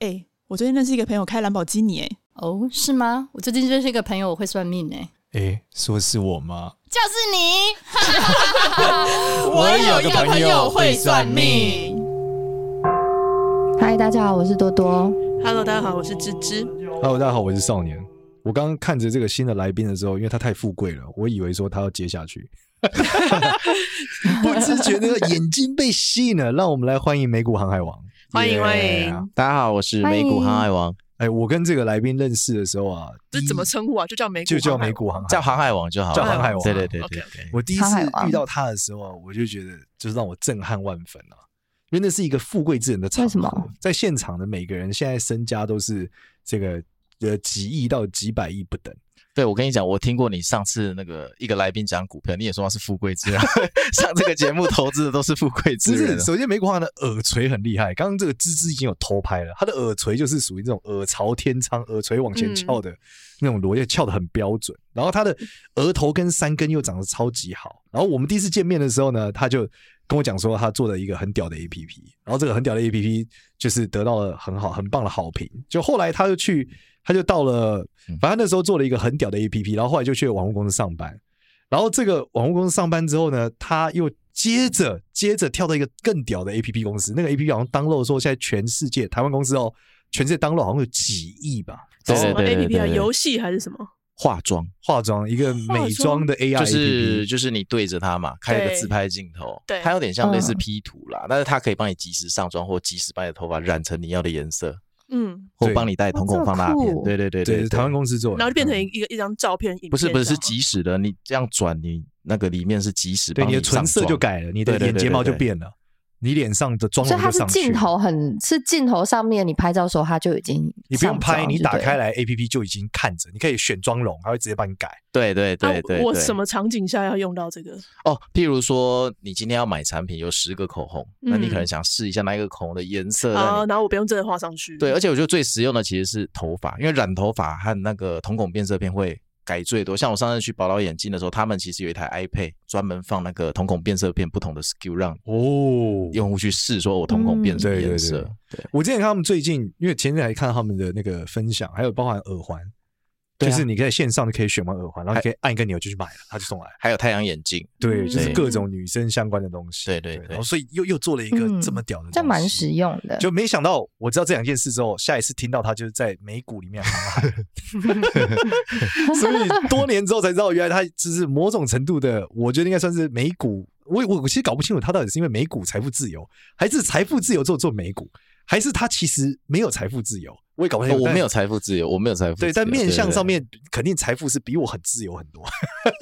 哎，我最近认识一个朋友开兰博基尼，哎，哦，是吗？我最近认识一个朋友，我会算命，哎，哎，说是我吗？就是你。我有一个朋友会算命。嗨，大家好，我是多多。Hello，大家好，我是芝芝。Hello，大家好，我是少年。我刚刚看着这个新的来宾的时候，因为他太富贵了，我以为说他要接下去。不自觉的眼睛被吸引了，让我们来欢迎美股航海王，欢迎欢迎，大家好，我是美股航海王。哎，我跟这个来宾认识的时候啊，这怎么称呼啊？就叫美股，就叫美股航海，叫航海王就好，叫航海王。对对对对，我第一次遇到他的时候啊，我就觉得就是让我震撼万分啊，因为那是一个富贵之人的场合，在现场的每个人现在身家都是这个呃几亿到几百亿不等。对，我跟你讲，我听过你上次那个一个来宾讲股票，你也说他是富贵之人，上这个节目投资的都是富贵之人。首先，美股航海的耳垂很厉害，刚刚这个芝芝已经有偷拍了，他的耳垂就是属于这种耳朝天仓、耳垂往前翘的那种螺，也翘得很标准。然后他的额头跟三根又长得超级好。然后我们第一次见面的时候呢，他就跟我讲说他做了一个很屌的 APP，然后这个很屌的 APP 就是得到了很好很棒的好评。就后来他就去。他就到了，反正那时候做了一个很屌的 APP，然后后来就去网络公司上班。然后这个网络公司上班之后呢，他又接着接着跳到一个更屌的 APP 公司。那个 APP 好像 download 说现在全世界台湾公司哦，全世界 download 好像有几亿吧？什么 APP 啊？游戏还是什么？化妆。化妆一个美妆的 AI，就是就是你对着它嘛，开一个自拍镜头，对，它有点像类似 P 图啦，但是它可以帮你及时上妆或及时把你的头发染成你要的颜色。嗯，或帮你带瞳孔放大片，对对对对，台湾公司做，然后就变成一一个一张照片，不是不是是即时的，你这样转，你那个里面是即时，对，你的唇色就改了，你的眼睫毛就变了。你脸上的妆容是镜头很是镜头上面，你拍照的时候它就已经，你不用拍，你打开来 A P P 就已经看着，你可以选妆容，它会直接帮你改。对对对对，我什么场景下要用到这个？哦，譬如说你今天要买产品，有十个口红，那你可能想试一下哪一个口红的颜色啊，然后我不用真的画上去。对，而且我觉得最实用的其实是头发，因为染头发和那个瞳孔变色片会。改最多，像我上次去宝岛眼镜的时候，他们其实有一台 iPad 专门放那个瞳孔变色片不同的 skill，让哦用户去试，说我瞳孔变什么颜色。对，我之前看他们最近，因为前阵还看他们的那个分享，还有包含耳环。就是你可以线上就可以选完耳环，然后你可以按一个钮就去买了，他就送来。还有太阳眼镜，对，就是各种女生相关的东西。对对对，然后所以又又做了一个这么屌的，这蛮实用的。就没想到我知道这两件事之后，下一次听到他就是在美股里面航海，所以多年之后才知道，原来他就是某种程度的，我觉得应该算是美股。我我我其实搞不清楚他到底是因为美股财富自由，还是财富自由之后做美股。还是他其实没有财富自由，我也搞不清楚。我没有财富自由，我没有财富自由。对，在面相上面，肯定财富是比我很自由很多。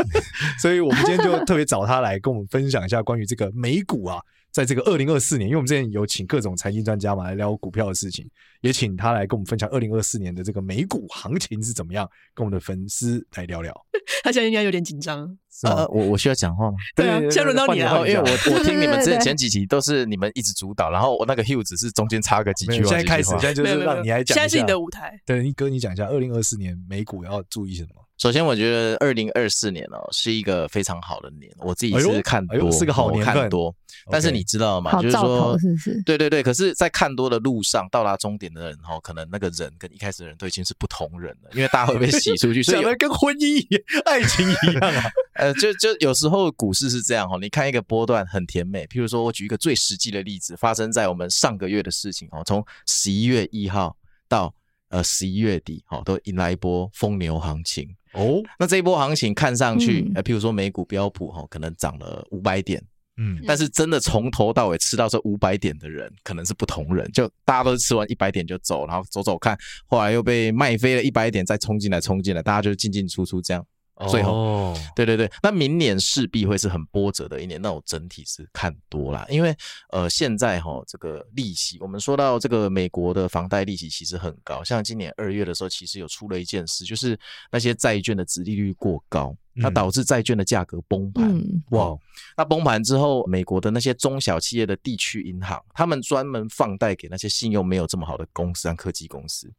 所以我们今天就特别找他来跟我们分享一下关于这个美股啊，在这个二零二四年，因为我们之前有请各种财经专家嘛来聊股票的事情，也请他来跟我们分享二零二四年的这个美股行情是怎么样，跟我们的粉丝来聊聊。他现在应该有点紧张。呃，我我需要讲话吗？对啊，现在轮到你了。因为我我听你们 之前前几集都是你们一直主导，然后我那个 Hugh 只是中间插个几句话。现在开始，现在就是让你来讲。现在是你的舞台。对，你哥，你讲一下二零二四年美股要注意什么？首先，我觉得二零二四年哦是一个非常好的年，我自己是看多，是个好年，看多。但是你知道吗？就是说，对对对。可是，在看多的路上，到达终点的人哦，可能那个人跟一开始的人都已经是不同人了，因为大家会被洗出去，所以跟婚姻、爱情一样啊。呃，就就有时候股市是这样哈，你看一个波段很甜美，譬如说我举一个最实际的例子，发生在我们上个月的事情哦，从十一月一号到呃十一月底，哦，都迎来一波疯牛行情。哦，那这一波行情看上去，呃，譬如说美股标普哈，可能涨了五百点，嗯，但是真的从头到尾吃到这五百点的人，可能是不同人，就大家都是吃完一百点就走，然后走走看，后来又被卖飞了一百点，再冲进来冲进来，大家就进进出出这样。最后，哦、对对对，那明年势必会是很波折的一年，那我整体是看多啦，因为呃，现在哈这个利息，我们说到这个美国的房贷利息其实很高，像今年二月的时候，其实有出了一件事，就是那些债券的值利率过高。那导致债券的价格崩盘，嗯、哇！那崩盘之后，美国的那些中小企业的地区银行，他们专门放贷给那些信用没有这么好的公司像科技公司，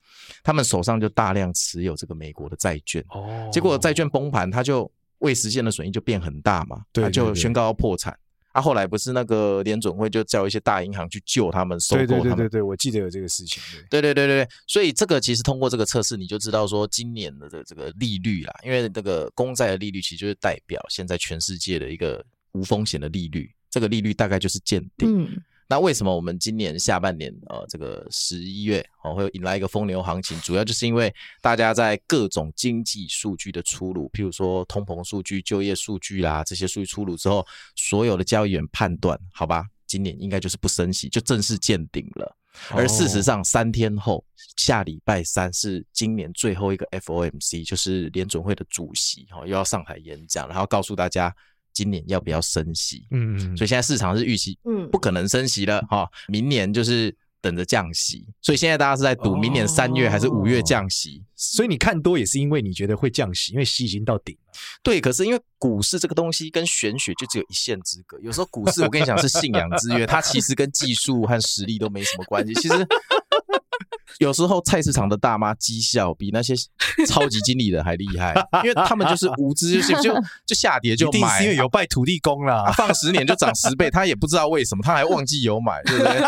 他们手上就大量持有这个美国的债券。哦，结果债券崩盘，他就未实现的损益就变很大嘛，对，他就宣告要破产。啊，后来不是那个联准会就叫一些大银行去救他们，收购他们。对对对对对，我记得有这个事情。对对对对对，所以这个其实通过这个测试，你就知道说今年的这个利率啦，因为这个公债的利率其实就是代表现在全世界的一个无风险的利率，这个利率大概就是见顶。嗯。那为什么我们今年下半年呃这个十一月哦会引来一个疯牛行情？主要就是因为大家在各种经济数据的出炉，譬如说通膨数据、就业数据啦这些数据出炉之后，所有的交易员判断，好吧，今年应该就是不升息，就正式见顶了。而事实上，三天后下礼拜三是今年最后一个 FOMC，就是联准会的主席哈又要上台演讲，然后告诉大家。今年要不要升息？嗯嗯，所以现在市场是预期，嗯，不可能升息了哈。明年就是等着降息，所以现在大家是在赌明年三月还是五月降息。所以你看多也是因为你觉得会降息，因为息已经到顶了。对，可是因为股市这个东西跟玄学就只有一线之隔。有时候股市我跟你讲是信仰之约，它其实跟技术和实力都没什么关系。其实。有时候菜市场的大妈绩效比那些超级经理人还厉害，因为他们就是无知，就就就下跌就买，因为有拜土地公啦，放十年就涨十倍，他也不知道为什么，他还忘记有买，对不对？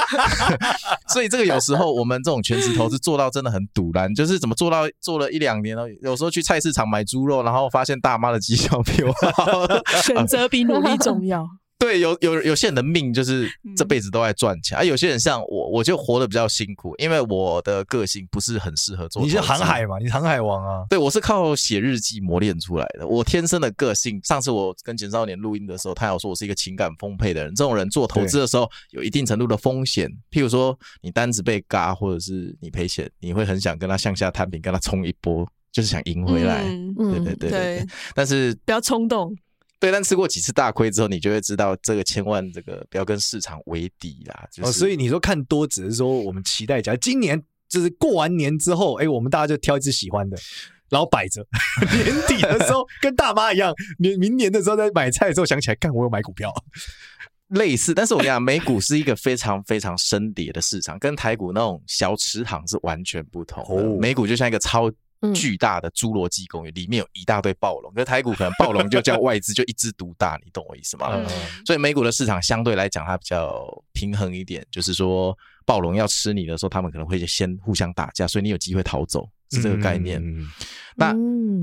所以这个有时候我们这种全职投资做到真的很堵然，就是怎么做到做了一两年了，有时候去菜市场买猪肉，然后发现大妈的绩效比我好，选择比努力重要。对，有有有些人的命就是这辈子都在赚钱，而、嗯啊、有些人像我，我就活得比较辛苦，因为我的个性不是很适合做。你是航海嘛？你是航海王啊？对，我是靠写日记磨练出来的。我天生的个性，上次我跟简少年录音的时候，他有说我是一个情感丰沛的人。这种人做投资的时候，有一定程度的风险，譬如说你单子被嘎，或者是你赔钱，你会很想跟他向下摊平，跟他冲一波，就是想赢回来。嗯、对对对对，对。但是不要冲动。对，但吃过几次大亏之后，你就会知道这个千万这个不要跟市场为敌啦。就是、哦，所以你说看多，只是说我们期待一下，今年就是过完年之后，哎，我们大家就挑一只喜欢的，然后摆着，年底的时候 跟大妈一样，明明年的时候在买菜的时候想起来，看我有买股票，类似。但是我跟你讲，美股是一个非常非常深跌的市场，跟台股那种小池塘是完全不同的。哦、美股就像一个超。巨大的侏罗纪公园里面有一大堆暴龙，可是台股可能暴龙就叫外资就一枝独大，你懂我意思吗？嗯、所以美股的市场相对来讲它比较平衡一点，就是说暴龙要吃你的时候，他们可能会先互相打架，所以你有机会逃走，是这个概念。嗯、那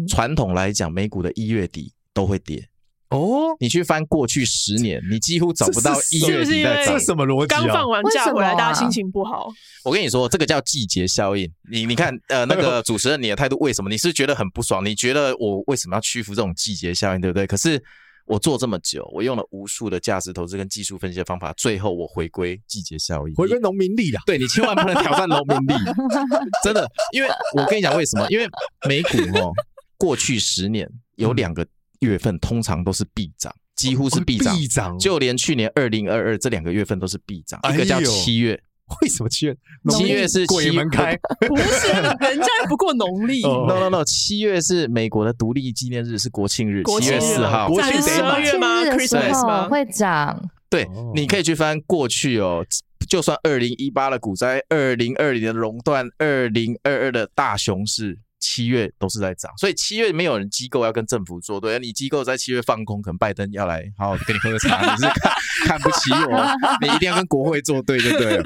传统来讲，美股的一月底都会跌。哦，你去翻过去十年，你几乎找不到一月底在涨。这是什么逻辑啊？刚放完假回来，大家心情不好。我跟你说，这个叫季节效应。你你看，呃，那个主持人，你的态度为什么？你是觉得很不爽？你觉得我为什么要屈服这种季节效应，对不对？可是我做这么久，我用了无数的价值投资跟技术分析的方法，最后我回归季节效应，回归农民力了。对，你千万不能挑战农民力，真的。因为我跟你讲为什么？因为美股哦，过去十年有两个。月份通常都是必涨，几乎是必涨，必涨，就连去年二零二二这两个月份都是必涨。一个叫七月，为什么七月？七月是鬼门开，不是人家不过农历。No No No，七月是美国的独立纪念日，是国庆日，七月四号。国庆十二月吗？Christmas 吗？会涨。对，你可以去翻过去哦，就算二零一八的股灾，二零二零的熔断，二零二二的大熊市。七月都是在涨，所以七月没有人机构要跟政府作对。你机构在七月放空，可能拜登要来好好跟你喝个茶，你是看看不起我，你一定要跟国会作对就对了。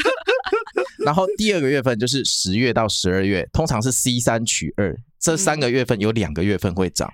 然后第二个月份就是十月到十二月，通常是 C 三取二，这三个月份有两个月份会涨。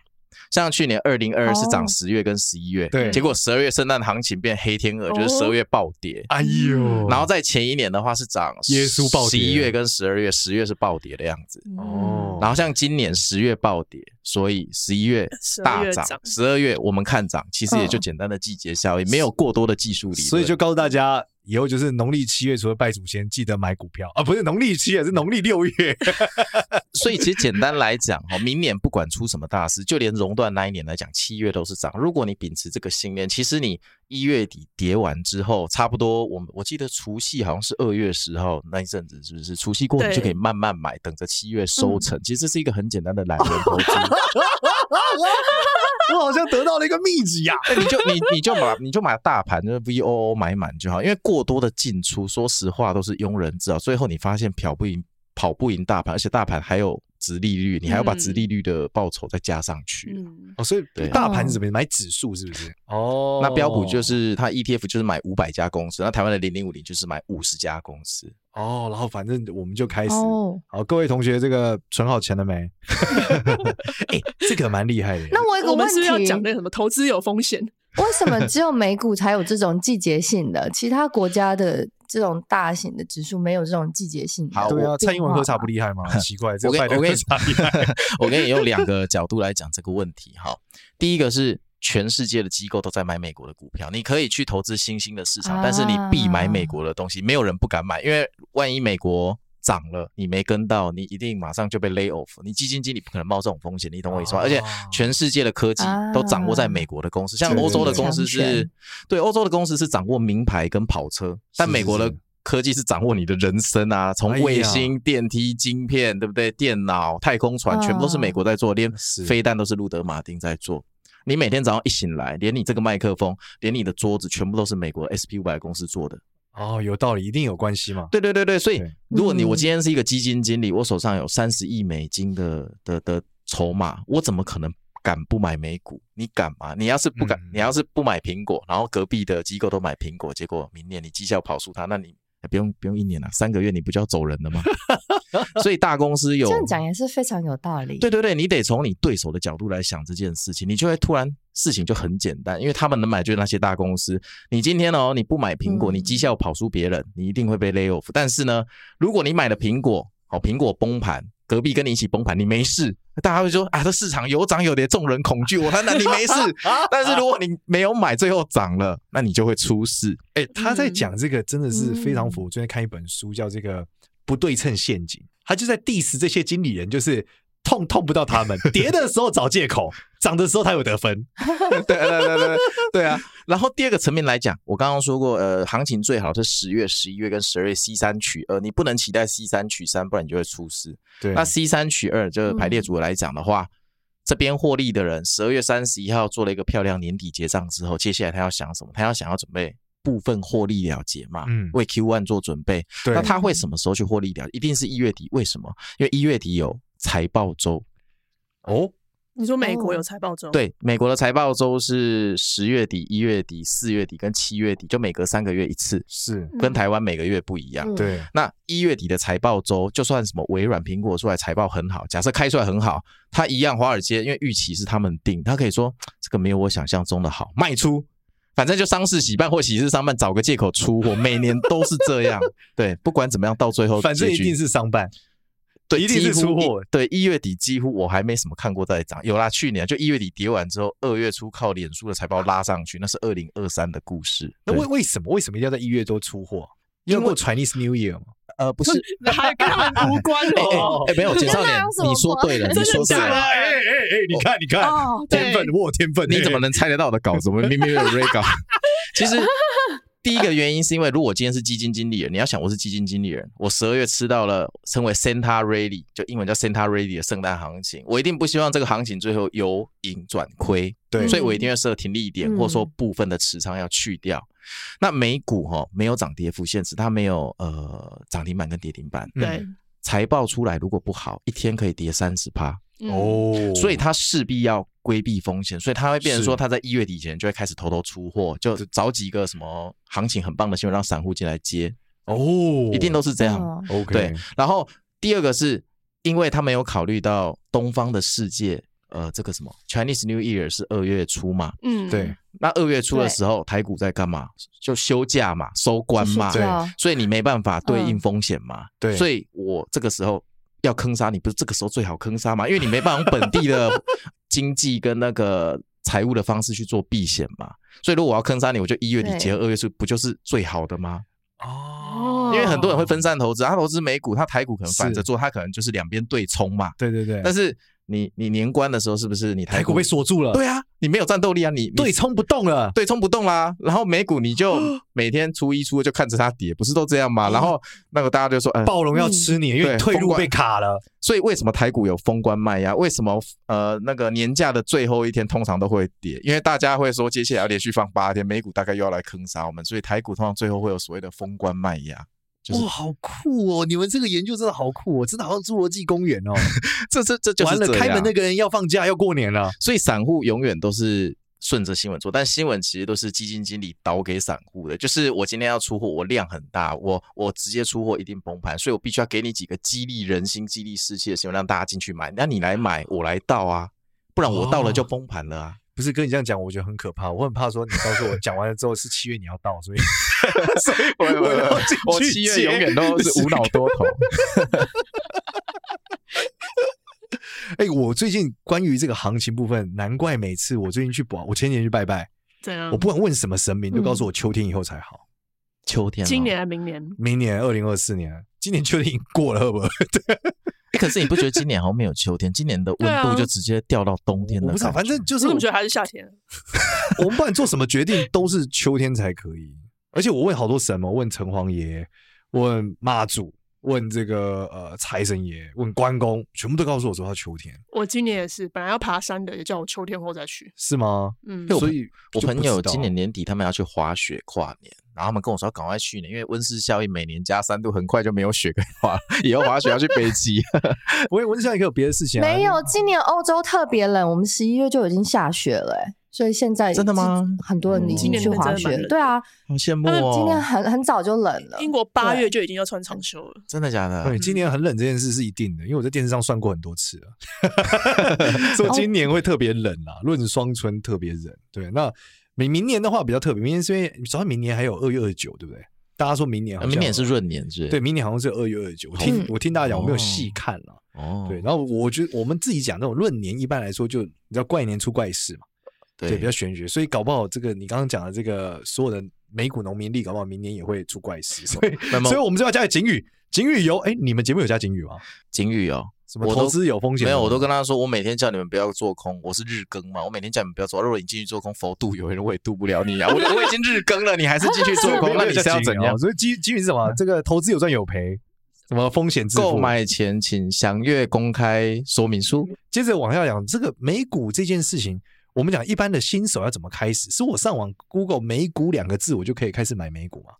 像去年二零二二是涨十月跟十一月，哦、对，结果十二月圣诞行情变黑天鹅，就是十二月暴跌。哎呦，然后在前一年的话是涨耶稣暴跌，十一月跟十二月，十月是暴跌的样子。哦，然后像今年十月暴跌，所以十一月大涨，十二月我们看涨，其实也就简单的季节效应，哦、没有过多的技术理论，所以就告诉大家。以后就是农历七月，除了拜祖先，记得买股票啊！不是农历七月，是农历六月。所以其实简单来讲，哦，明年不管出什么大事，就连熔断那一年来讲，七月都是涨。如果你秉持这个信念，其实你一月底跌完之后，差不多我们我记得除夕好像是二月十号那一阵子，是不是？除夕过你就可以慢慢买，等着七月收成。其实这是一个很简单的懒人投资。啊 我好像得到了一个秘籍呀！你就你你就买你就买大盘，就是 V O O 买满就好，因为过多的进出，说实话都是庸人自扰。最后你发现跑不赢，跑不赢大盘，而且大盘还有殖利率，你还要把殖利率的报酬再加上去。嗯，哦，所以大盘是怎么买指数是不是？哦，那标普就是它 ETF 就是买五百家公司，那台湾的零零五零就是买五十家公司。哦，然后反正我们就开始。哦，好，各位同学，这个存好钱了没？哎，这个蛮厉害的。那我有个问我们是不是要，讲那什么投资有风险？为什么只有美股才有这种季节性的？其他国家的这种大型的指数没有这种季节性的？好对啊，蔡英文喝茶不厉害吗？很奇怪，这我跟我跟喝茶厉害。我跟你用两个角度来讲这个问题哈。第一个是全世界的机构都在买美国的股票，你可以去投资新兴的市场，啊但是你必买美国的东西，没有人不敢买，因为万一美国涨了，你没跟到，你一定马上就被 lay off。你基金经理不可能冒这种风险，你懂我意思吗？哦而且全世界的科技都掌握在美国的公司，像欧洲的公司是，对，欧洲的公司是掌握名牌跟跑车，但美国的科技是掌握你的人生啊，从卫星、电梯、晶片，对不对？电脑、太空船，啊全部都是美国在做，连飞弹都是路德马丁在做。你每天早上一醒来，连你这个麦克风，连你的桌子，全部都是美国 SP 五百公司做的。哦，有道理，一定有关系嘛。对对对对，所以如果你嗯我今天是一个基金经理，我手上有三十亿美金的的的筹码，我怎么可能敢不买美股？你敢吗？你要是不敢，嗯你要是不买苹果，然后隔壁的机构都买苹果，结果明年你绩效跑输它，那你不用不用一年了，三个月你不就要走人了吗？所以大公司有这样讲也是非常有道理。对对对，你得从你对手的角度来想这件事情，你就会突然事情就很简单，因为他们能买就是那些大公司。你今天哦，你不买苹果，嗯你绩效跑输别人，你一定会被 lay off。但是呢，如果你买了苹果，哦，苹果崩盘，隔壁跟你一起崩盘，你没事，大家会说啊，这市场有涨有跌，众人恐惧，我谈谈你没事。但是如果你没有买，最后涨了，那你就会出事。哎，他在讲这个真的是非常符。我最近看一本书，叫这个不对称陷阱，他就在 diss 这些经理人，就是痛痛不到他们，跌的时候找借口，涨的时候他有得分。对对对对对啊！然后第二个层面来讲，我刚刚说过，呃，行情最好是十月、十一月跟十二月 C 三取二，你不能期待 C 三取三，不然你就会出事。对那 C 三取二，就是排列组合来讲的话，这边获利的人，十二月三十一号做了一个漂亮年底结账之后，接下来他要想什么？他要想要准备部分获利了结嘛，嗯为 Q one 做准备。对那他会什么时候去获利了？一定是一月底。为什么？因为一月底有财报周。哦，你说美国有财报周？，对，美国的财报周是十月底、一月底、四月底跟七月底，就每隔三个月一次，是，跟台湾每个月不一样。嗯对，那一月底的财报周，就算什么微软、苹果出来财报很好，假设开出来很好，它一样华尔街因为预期是他们定，他可以说这个没有我想象中的好，卖出，反正就丧事喜办或喜事商办，找个借口出货，每年都是这样。对，不管怎么样，到最后反正一定是商办。对，一定是几乎出货一对，一月底几乎我还没什么看过在涨，有啦，去年就一月底跌完之后，二月初靠脸书的财报拉上去，那是二零二三的故事。那为为什么为什么一定要在一月多出货？因为过 Chinese New Year 嘛。呃不是，还跟他们无关 哎哦。哎，没有，简少年你说对了，你说对了，哎哎哎，你看你看哦，天分，我有天分，你怎么能猜得到我的稿子？我们明明有 re 稿。其实第一个原因是因为，如果我今天是基金经理人，你要想我是基金经理人，我十二月吃到了称为 Santa Rally，就英文叫 Santa Rally 的圣诞行情，我一定不希望这个行情最后由盈转亏，对。所以我一定要设停利点，嗯。或者说部分的持仓要去掉。那美股哈、没有涨跌幅限制，它没有呃涨停板跟跌停板，对，财报出来如果不好，一天可以跌三十趴。嗯，哦，所以他势必要规避风险，所以他会变成说他在一月底前就会开始偷偷出货，就找几个什么行情很棒的新闻让散户进来接，哦，一定都是这样。哦。OK，对，然后第二个是因为他没有考虑到东方的世界，呃，这个什么 Chinese New Year 是二月初嘛，嗯，对，那二月初的时候台股在干嘛？就休假嘛，收官嘛，对。所以你没办法对应风险嘛，对。所以我这个时候要坑杀你，不是这个时候最好坑杀嘛？因为你没办法用本地的 经济跟那个财务的方式去做避险嘛，所以如果我要坑杀你，我就一月底结合二月初，不就是最好的吗？哦，因为很多人会分散投资，他投资美股，他台股可能反着做，他可能就是两边对冲嘛。对对对，但是你你年关的时候，是不是你台股台股被锁住了，对啊，你没有战斗力啊，你你对冲不动了，对冲不动啦，然后美股你就 每天初一初二就看着它跌，不是都这样吗？然后那个大家就说，呃，暴龙要吃你，因为退路被卡了，所以为什么台股有封关卖压？为什么呃那个年假的最后一天通常都会跌？因为大家会说接下来要连续放八天，美股大概又要来坑杀我们，所以台股通常最后会有所谓的封关卖压。就是哇，好酷哦！你们这个研究真的好酷哦，真的好像侏罗纪公园哦。这这这就是完了，开门那个人要放假要过年了，所以散户永远都是顺着新闻做，但新闻其实都是基金经理导给散户的。就是我今天要出货，我量很大，我我直接出货一定崩盘，所以我必须要给你几个激励人心、激励士气的新闻，让大家进去买。那你来买，我来倒啊，不然我倒了就崩盘了啊。哦不是跟你这样讲，我觉得很可怕。我很怕说你告诉我 讲完了之后是七月你要到，所以 所以我我要我七月永远都是无脑多头。哎、欸，我最近关于这个行情部分，难怪每次我最近去保，我前年去拜拜，怎样？我不管问什么神明，都告诉我秋天以后才好。秋天、哦？今年还明年？明年二零二四年，今年秋天已经过了，会不。欸、可是你不觉得今年好像没有秋天？今年的温度就直接掉到冬天了。不是，反正就是我们觉得还是夏天。我们不管做什么决定，都是秋天才可以。而且我问好多神我，问城隍爷，问妈祖，问 这个呃财神爷，问关公，全部都告诉我说要秋天。我今年也是，本来要爬山的，也叫我秋天后再去。是吗？嗯。所以我朋友今年年底他们要去滑雪跨年。然后他们跟我说要赶快去呢，因为温室效应每年加三度，很快就没有雪可以滑，以后滑雪要去北极。不会温室效应可以有别的事情啊？没有，今年欧洲特别冷，我们十一月就已经下雪了，哎，所以现在真的吗？很多人已经去滑雪了。对啊，好羡慕哦。今年很很早就冷了，英国八月就已经要穿长袖了。真的假的？对，今年很冷这件事是一定的，因为我在电视上算过很多次了，说今年会特别冷啊，闰双春特别冷。对，那。明明年的话比较特别，明年是因为主要明年还有二月二十九，对不对？大家说明年好像，明年是闰年，是？对，明年好像是二月二十九。我听我听大家讲，我没有细看了。哦，对，然后我觉得我们自己讲那种闰年，一般来说就你知道怪年出怪事嘛，对，比较玄学，所以搞不好这个你刚刚讲的这个所有的美股农民利，搞不好明年也会出怪事。所以，所以我们就要加个警语，警语有哎，你们节目有加警语吗？警语哦。什么投资有风险？没有，我都跟他说，我每天叫你们不要做空，我是日更嘛，我每天叫你们不要做。如果你进去做空，佛度有人我也度不了你啊！我我已经日更了，你还是继续做空，那你是要怎样？所以基基于是什么？这个投资有赚有赔，什么风险自负？购买前请详阅公开说明书。接着往下讲，这个美股这件事情，我们讲一般的新手要怎么开始？是我上网 Google 美股两个字，我就可以开始买美股吗？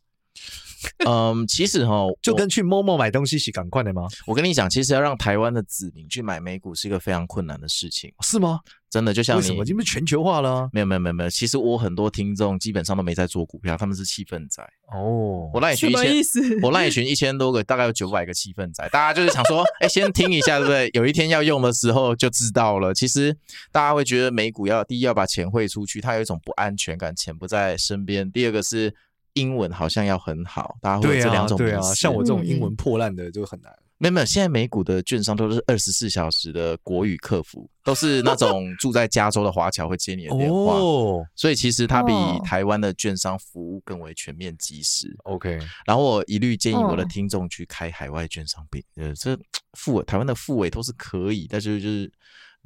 嗯，其实哈，就跟去 Momo 买东西是赶快的吗？我跟你讲，其实要让台湾的子民去买美股是一个非常困难的事情，是吗？真的，就像你为什么？因为全球化了、啊。没有，没有，没有，没有。其实我很多听众基本上都没在做股票，他们是气氛仔。哦，我赖群一千，我赖群一千多个，大概有九百个气氛仔。大家就是想说，哎、欸，先听一下，对不对？有一天要用的时候就知道了。其实大家会觉得美股要第一要把钱汇出去，它有一种不安全感，钱不在身边。第二个是。英文好像要很好，大家会有这两种。对啊，对啊，像我这种英文破烂的就很难。没有没有，现在美股的券商都是二十四小时的国语客服，都是那种住在加州的华侨会接你的电话。哦，所以其实它比台湾的券商服务更为全面及时。OK，然后我一律建议我的听众去开海外券商，并呃，这付台湾的付委都是可以，但是就是。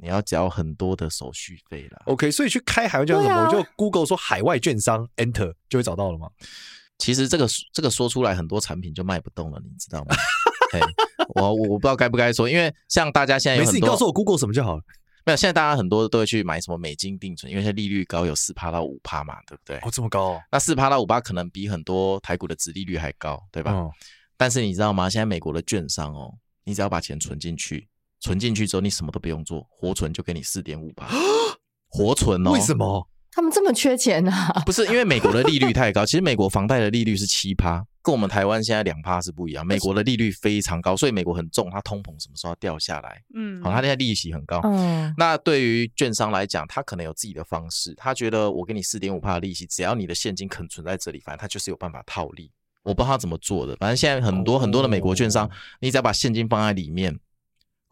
你要交很多的手续费了。OK，所以去开海外券商什么？啊、我就 Google 说海外券商，Enter 就会找到了吗？其实这个这个说出来，很多产品就卖不动了，你知道吗？嘿我我不知道该不该说，因为像大家现在有很多，没事，你告诉我 Google 什么就好了。没有，现在大家很多都会去买什么美金定存，因为现在利率高，有四趴到五趴嘛，对不对？哦，这么高哦。那四趴到五趴可能比很多台股的殖利率还高，对吧？哦、但是你知道吗？现在美国的券商哦，你只要把钱存进去。存进去之后，你什么都不用做，活存就给你四点五趴，活存哦。为什么他们这么缺钱呢？不是因为美国的利率太高，其实美国房贷的利率是七趴，跟我们台湾现在两趴是不一样。美国的利率非常高，所以美国很重，它通膨什么时候要掉下来？嗯，好，它现在利息很高。嗯，那对于券商来讲，他可能有自己的方式，他觉得我给你四点五趴的利息，只要你的现金肯存在这里，反正他就是有办法套利。我不知道他怎么做的，反正现在很多很多的美国券商，你只要把现金放在里面。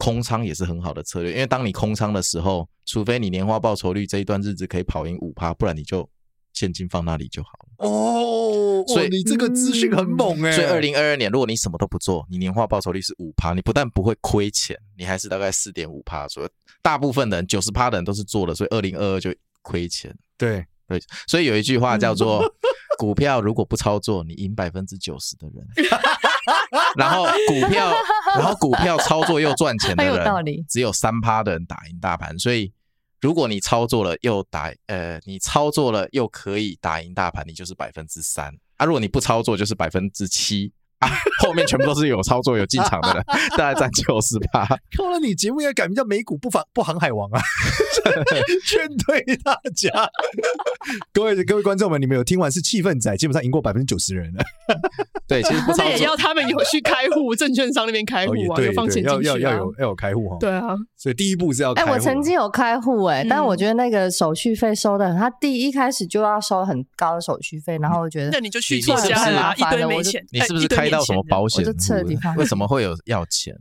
空仓也是很好的策略，因为当你空仓的时候，除非你年化报酬率这一段日子可以跑赢五趴，不然你就现金放那里就好了。哦，所以你这个资讯很猛哎、欸。所以二零二二年，如果你什么都不做，你年化报酬率是五趴，你不但不会亏钱，你还是大概四点五趴。所以大部分的人九十趴的人都是做了，所以二零二二就亏钱。对对，所以有一句话叫做：股票如果不操作，你赢百分之九十的人。然后股票，然后股票操作又赚钱的人，只有三趴的人打赢大盘。所以，如果你操作了又打，呃，你操作了又可以打赢大盘，你就是百分之三啊。如果你不操作，就是百分之七啊，后面全部都是有操作、有进场的人，大概占九十八。看了你节目应该改名叫美股不防不航海王啊！劝退大家，各位各位观众们，你们有听完是气氛仔，基本上赢过百分之九十的人了。对，其实不操作也要他们有去开户，证券商那边开户啊，哦、有放钱进去、啊、要要要有要有开户哈。对啊，所以第一步是要开户。哎、欸，我曾经有开户哎、欸，嗯、但我觉得那个手续费收的很，他第一开始就要收很高的手续费，然后我觉得、嗯、那你就去做家啦，一堆没钱，你是不是开到什么保险？我就彻底放。为什么会有要钱？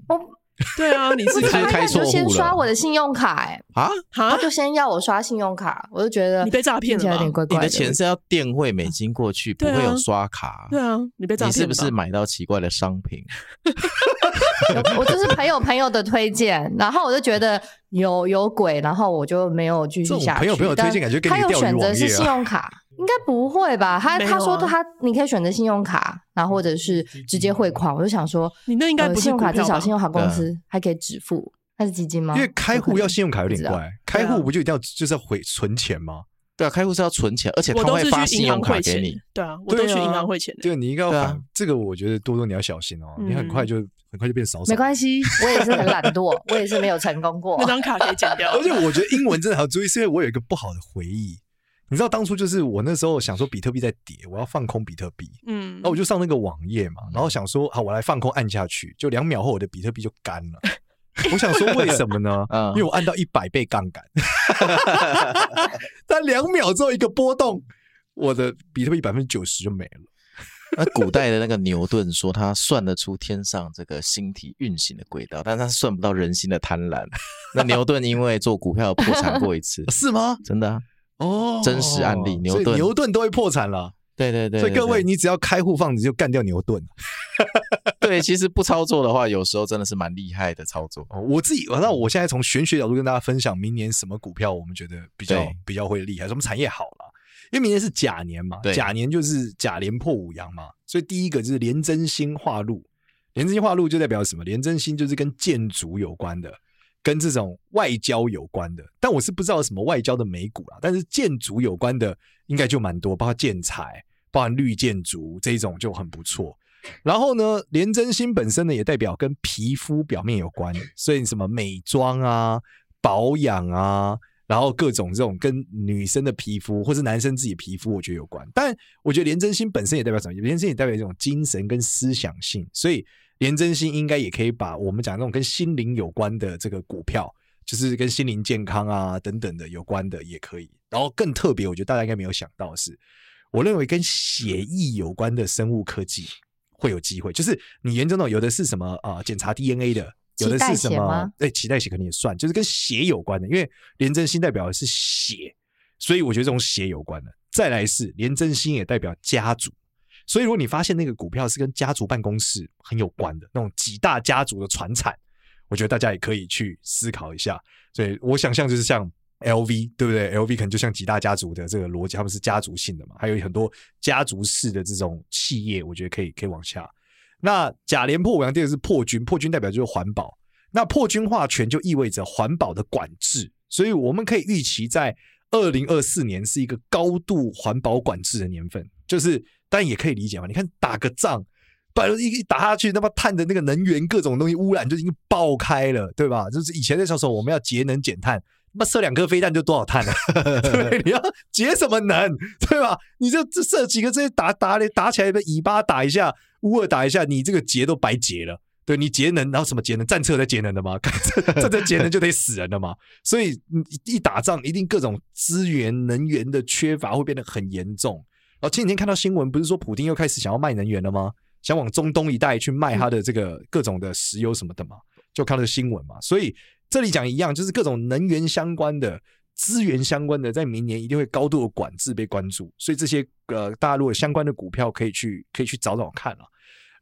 对啊，你 是开开错户了。先刷我的信用卡哎、欸，啊他就先要我刷信用卡，我就觉得你被诈骗了，有点怪怪的。你的钱是要电汇美金过去，不会有刷卡。对啊，你被诈骗。你是不是买到奇怪的商品？我就是朋友朋友的推荐，然后我就觉得有有鬼，然后我就没有继续下去。朋友朋友推荐，感觉给你钓鱼网页啊。他有选择是信用卡。应该不会吧？他、啊、他说他你可以选择信用卡，然后或者是直接汇款。我就想说，你那应该不是、呃、信用卡，至少信用卡公司还可以止付，那是基金吗？因为开户要信用卡有点怪，开户不就一定要就是要回存钱吗？对啊，开户是要存钱，而且他会发信用卡给你。对啊，我都去银行汇钱。对，你应该要反这个，我觉得多多你要小心哦，你很快就很快就变少少。没关系，我也是很懒惰，我也是没有成功过。那张卡可以剪掉。而且我觉得英文真的好注意，是因为我有一个不好的回忆。你知道当初就是我那时候想说比特币在跌，我要放空比特币，嗯，然后我就上那个网页嘛，然后想说好，我来放空按下去，就两秒后我的比特币就干了。我想说为什么呢？因为我按到一百倍杠杆，但两秒之后一个波动，我的比特币百分之九十就没了。那古代的那个牛顿说他算得出天上这个星体运行的轨道，但是他算不到人心的贪婪。那牛顿因为做股票破产过一次，是吗？真的啊。哦，真实案例，牛顿牛顿都会破产了。对对对，所以各位，你只要开户放着就干掉牛顿。对，其实不操作的话，有时候真的是蛮厉害的操作。我自己，那我现在从玄学角度跟大家分享，明年什么股票我们觉得比较比较会厉害，什么产业好了。因为明年是甲年嘛，甲年就是甲连破五阳嘛，所以第一个就是廉贞星化禄，廉贞星化禄就代表什么？廉贞星就是跟建筑有关的。跟这种外交有关的，但我是不知道什么外交的美股啦。但是建筑有关的应该就蛮多，包括建材、包含绿建筑这一种就很不错。然后呢，廉贞星本身呢也代表跟皮肤表面有关，所以什么美妆啊、保养啊，然后各种这种跟女生的皮肤或是男生自己皮肤，我觉得有关。但我觉得廉贞星本身也代表什么？廉贞星也代表一种精神跟思想性，所以。廉贞星应该也可以把我们讲那种跟心灵有关的这个股票，就是跟心灵健康啊等等的有关的也可以。然后更特别，我觉得大家应该没有想到的是，我认为跟血液有关的生物科技会有机会。就是你研究到有的是什么啊？检查 DNA 的，有的是什么？哎，脐带血肯定也算，就是跟血有关的。因为廉贞星代表的是血，所以我觉得这种血有关的。再来是廉贞星也代表家族。所以，如果你发现那个股票是跟家族办公室很有关的那种几大家族的传产，我觉得大家也可以去思考一下。所以我想象就是像 LV，对不对？LV 可能就像几大家族的这个逻辑，他们是家族性的嘛，还有很多家族式的这种企业，我觉得可以可以往下。那甲连破五阳，第二个是破军，破军代表就是环保。那破军化权就意味着环保的管制，所以我们可以预期在二零二四年是一个高度环保管制的年份，就是。但也可以理解嘛？你看打个仗，把一一打下去，那么碳的那个能源各种东西污染就已经爆开了，对吧？就是以前那时候我们要节能减碳，那射两颗飞弹就多少碳了，对，你要节什么能，对吧？你就这射几个这些打打打起来的尾巴打一下，乌尔打一下，你这个节都白节了。对，你节能，然后什么节能？战车在节能的吗？这这节能就得死人了嘛。所以一打仗，一定各种资源能源的缺乏会变得很严重。哦，前几天看到新闻，不是说普丁又开始想要卖能源了吗？想往中东一带去卖他的这个各种的石油什么的嘛？就看到新闻嘛。所以这里讲一样，就是各种能源相关的资源相关的，在明年一定会高度的管制被关注。所以这些呃，大家如果相关的股票可以去可以去找找看啊。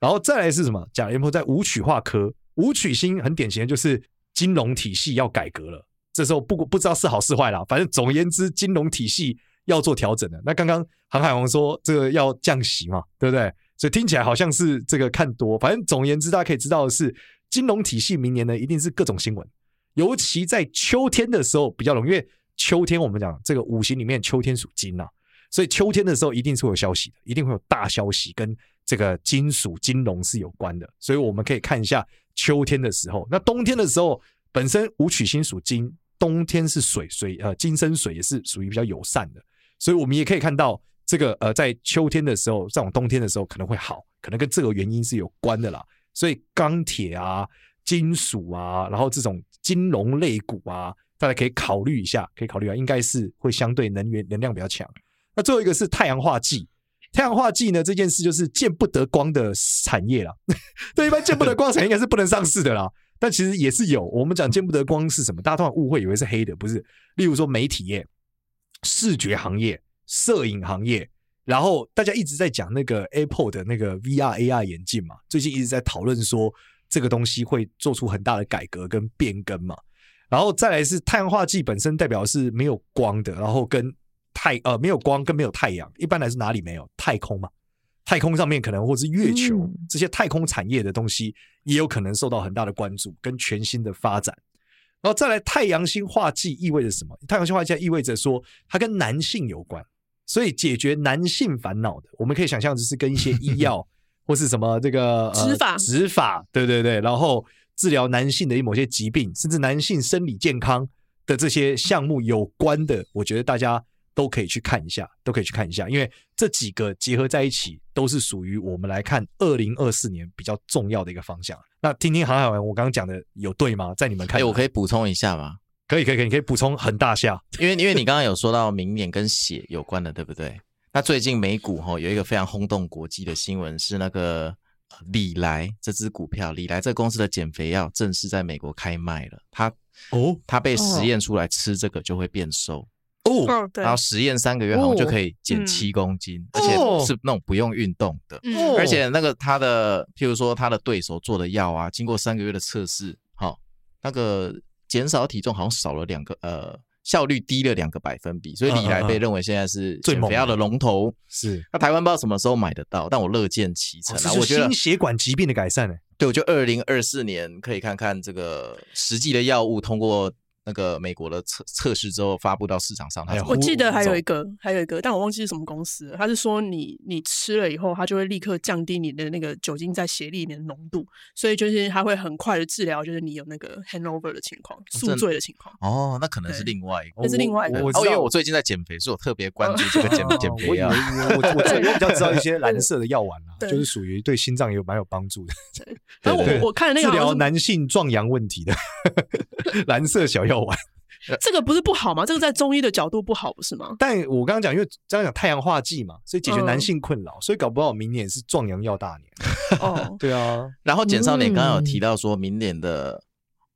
然后再来是什么？甲廉破在武曲化科，武曲星很典型的就是金融体系要改革了。这时候不不知道是好是坏啦，反正总而言之，金融体系。要做调整的。那刚刚航海王说这个要降息嘛，对不对？所以听起来好像是这个看多。反正总而言之，大家可以知道的是，金融体系明年呢一定是各种新闻，尤其在秋天的时候比较容易，因为秋天我们讲这个五行里面秋天属金呐，所以秋天的时候一定是会有消息的，一定会有大消息跟这个金属金融是有关的，所以我们可以看一下秋天的时候，那冬天的时候本身武曲星属金，冬天是水，水呃金生水也是属于比较友善的，所以我们也可以看到这个呃在秋天的时候，这种冬天的时候可能会好，可能跟这个原因是有关的啦。所以钢铁啊、金属啊，然后这种金融类股啊，大家可以考虑一下，可以考虑啊，应该是会相对能源能量比较强。那最后一个是太阳化剂。太阳化剂呢，这件事就是见不得光的产业啦。对，一般见不得光产业应该是不能上市的啦。但其实也是有。我们讲见不得光是什么？大家通常误会以为是黑的，不是。例如说媒体业、视觉行业、摄影行业，然后大家一直在讲那个 Apple 的那个 VR AR 眼镜嘛，最近一直在讨论说这个东西会做出很大的改革跟变更嘛。然后再来是太阳化剂本身代表是没有光的，然后跟。太呃没有光跟没有太阳，一般来说哪里没有？太空嘛，太空上面可能或是月球、嗯、这些太空产业的东西，也有可能受到很大的关注跟全新的发展。然后再来太阳星化忌意味着什么？太阳星化忌意味着说它跟男性有关，所以解决男性烦恼的，我们可以想象就是跟一些医药 或是什么这个植发植法，对对对，然后治疗男性的某些疾病，甚至男性生理健康的这些项目有关的，我觉得大家。都可以去看一下，都可以去看一下，因为这几个结合在一起，都是属于我们来看二零二四年比较重要的一个方向。那听听航海王，我刚刚讲的有对吗？在你们看，哎，我可以补充一下吗？可以，可以，可以，你可以补充很大下，因为因为你刚刚有说到明年跟血有关的，对不对？那最近美股哈有一个非常轰动国际的新闻，是那个礼来这支股票，礼来这公司的减肥药正式在美国开卖了。它哦，它被实验出来吃这个就会变瘦。哦，对，然后实验三个月后就可以减七公斤，哦，而且是那种不用运动的，哦，而且那个他的，譬如说他的对手做的药啊，经过三个月的测试，好，哦，那个减少体重好像少了两个，呃，效率低了两个百分比，所以李来被认为现在是减肥药的龙头。是，那台湾不知道什么时候买得到，但我乐见其成啊，哦，我觉得心血管疾病的改善呢，对，我觉得二零二四年可以看看这个实际的药物通过。那个美国的测测试之后发布到市场上，我记得还有一个，还有一个，但我忘记是什么公司了。他是说你你吃了以后，它就会立刻降低你的那个酒精在血里面的浓度，所以就是它会很快的治疗，就是你有那个 hangover 的情况，宿醉的情况。哦，那可能是另外一个，那是另外一个。哦，因为我最近在减肥，所以我特别关注这个减减肥药。我我我比较知道一些蓝色的药丸啊，就是属于对心脏有蛮有帮助的。但我我看那个治疗男性壮阳问题的 蓝色小药丸。这个不是不好吗？这个在中医的角度不好，不是吗？但我刚刚讲，因为刚刚讲太阳化忌嘛，所以解决男性困扰，嗯、所以搞不好明年是壮阳药大年。哦，对啊。然后简少年刚刚有提到说，明年的，嗯、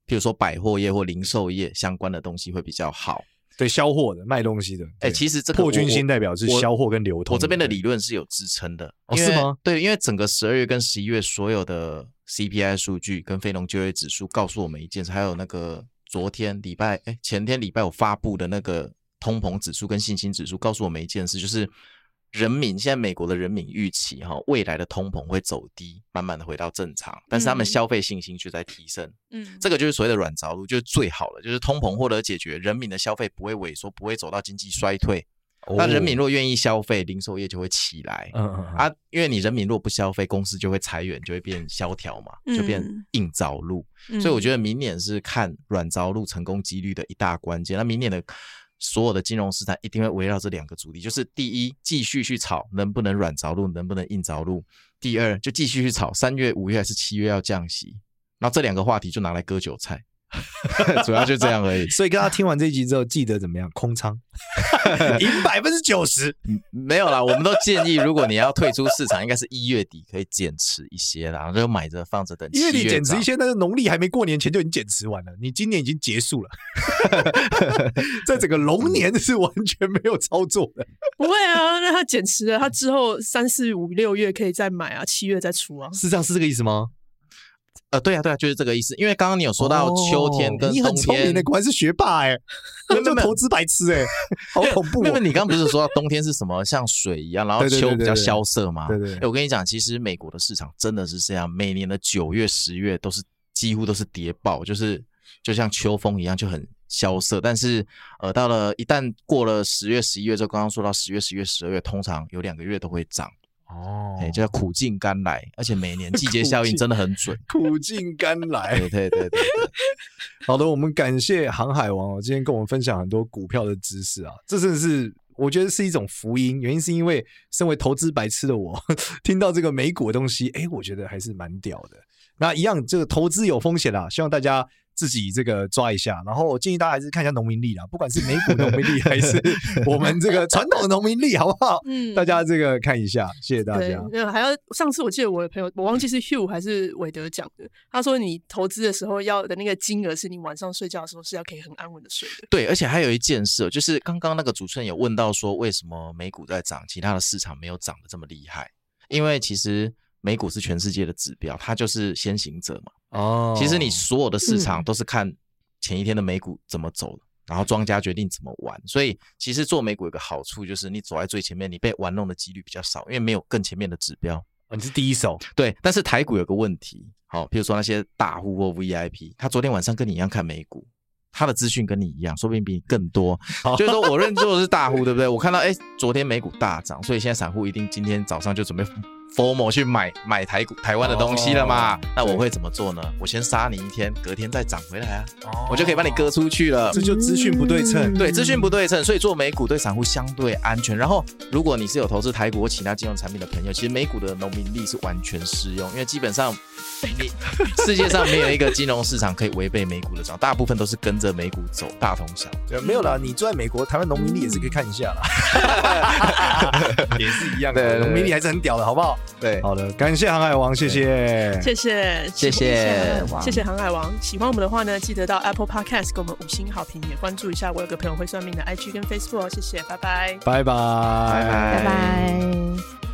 譬如说百货业或零售业相关的东西会比较好，对，销货的卖东西的。哎、欸，其实这个破军星代表是销货跟流通。我这边的理论是有支撑的，哦，是吗？对，因为整个十二月跟十一月所有的 CPI 数据跟非农就业指数告诉我们一件事，还有那个。昨天礼拜哎，前天礼拜我发布的那个通膨指数跟信心指数告诉我们一件事，就是人民现在美国的人民预期哈，未来的通膨会走低，慢慢的回到正常，但是他们消费信心却在提升。嗯，这个就是所谓的软着陆，就是最好了，就是通膨获得解决，人民的消费不会萎缩，不会走到经济衰退。那人民若愿意消费，零售业就会起来。嗯嗯啊，因为你人民若不消费，公司就会裁员，就会变萧条嘛，就变硬着陆。所以我觉得明年是看软着陆成功几率的一大关键。那明年的所有的金融市场一定会围绕这两个主题，就是第一，继续去炒能不能软着陆，能不能硬着陆；第二，就继续去炒三月、五月还是七月要降息。那这两个话题就拿来割韭菜。主要就这样而已，所以跟他听完这一集之后，记得怎么样？空仓，赢百分之九十。没有啦，我们都建议，如果你要退出市场，应该是一月底可以减持一些啦，然后就买着放着等。一月底减持一些，但是农历还没过年前就已经减持完了，你今年已经结束了，在整个龙年是完全没有操作的。不会啊，那他减持了，他之后三四五六月可以再买啊，七月再出啊，是这样，是这个意思吗？呃，对啊，对啊，就是这个意思。因为刚刚你有说到秋天跟冬天，你很聪明的，果然是学霸 哎，就投资白痴哎，好恐怖。那么你刚不是说到冬天是什么，像水一样，然后秋比较萧瑟吗？对对对。我跟你讲，其实美国的市场真的是这样，每年的九月、十月都是几乎都是跌爆，就是就像秋风一样就很萧瑟。但是呃，到了一旦过了十月、十一月之后，刚刚说到十月、十月、十二月，通常有两个月都会涨。哦，哎，叫苦尽甘来，而且每年季 节效应真的很准，苦尽甘来。对对对对，好的，我们感谢航海王哦，今天跟我们分享很多股票的知识啊，这真的是我觉得是一种福音。原因是因为身为投资白痴的我，听到这个美股的东西，哎，我觉得还是蛮屌的。那一样，这个投资有风险啦，希望大家。自己这个抓一下，然后我建议大家还是看一下农民历啦，不管是美股农民历 还是我们这个传统的农民历，好不好？嗯，大家这个看一下，谢谢大家。对，还要上次我记得我的朋友，我忘记是 Hugh 还是韦德讲的，他说你投资的时候要的那个金额是你晚上睡觉的时候是要可以很安稳的睡的。对，而且还有一件事，就是刚刚那个主持人有问到说，为什么美股在涨，其他的市场没有涨得这么厉害？因为其实美股是全世界的指标，它就是先行者嘛。哦，其实你所有的市场都是看。前一天的美股怎么走，然后庄家决定怎么玩。所以其实做美股有个好处，就是你走在最前面，你被玩弄的几率比较少，因为没有更前面的指标。哦，你是第一手。对，但是台股有个问题，好，比如说那些大户或 VIP，他昨天晚上跟你一样看美股，他的资讯跟你一样，说不定比你更多。就是说我认做的是大户，对不对？我看到哎，昨天美股大涨，所以现在散户一定今天早上就准备。FOMO 去买买台股台湾的东西了嘛？Oh, 那我会怎么做呢？我先杀你一天，隔天再涨回来啊，oh, 我就可以把你割出去了。这就资讯不对称，嗯、对，资讯不对称，所以做美股对散户相对安全。然后，如果你是有投资台股或其他金融产品的朋友，其实美股的农民力是完全适用，因为基本上 你世界上没有一个金融市场可以违背美股的涨，大部分都是跟着美股走，大同小异。没有啦，你住在美国，台湾农民力也是可以看一下啦，也是一样的，农民力还是很屌的，好不好？对，好的，感谢航海王，谢谢，谢谢，谢谢，谢谢。航海王。喜欢我们的话呢，记得到 Apple Podcast 给我们五星好评，也关注一下我有个朋友会算命的 IG 跟 Facebook，谢谢，拜拜，拜拜，拜拜，拜拜。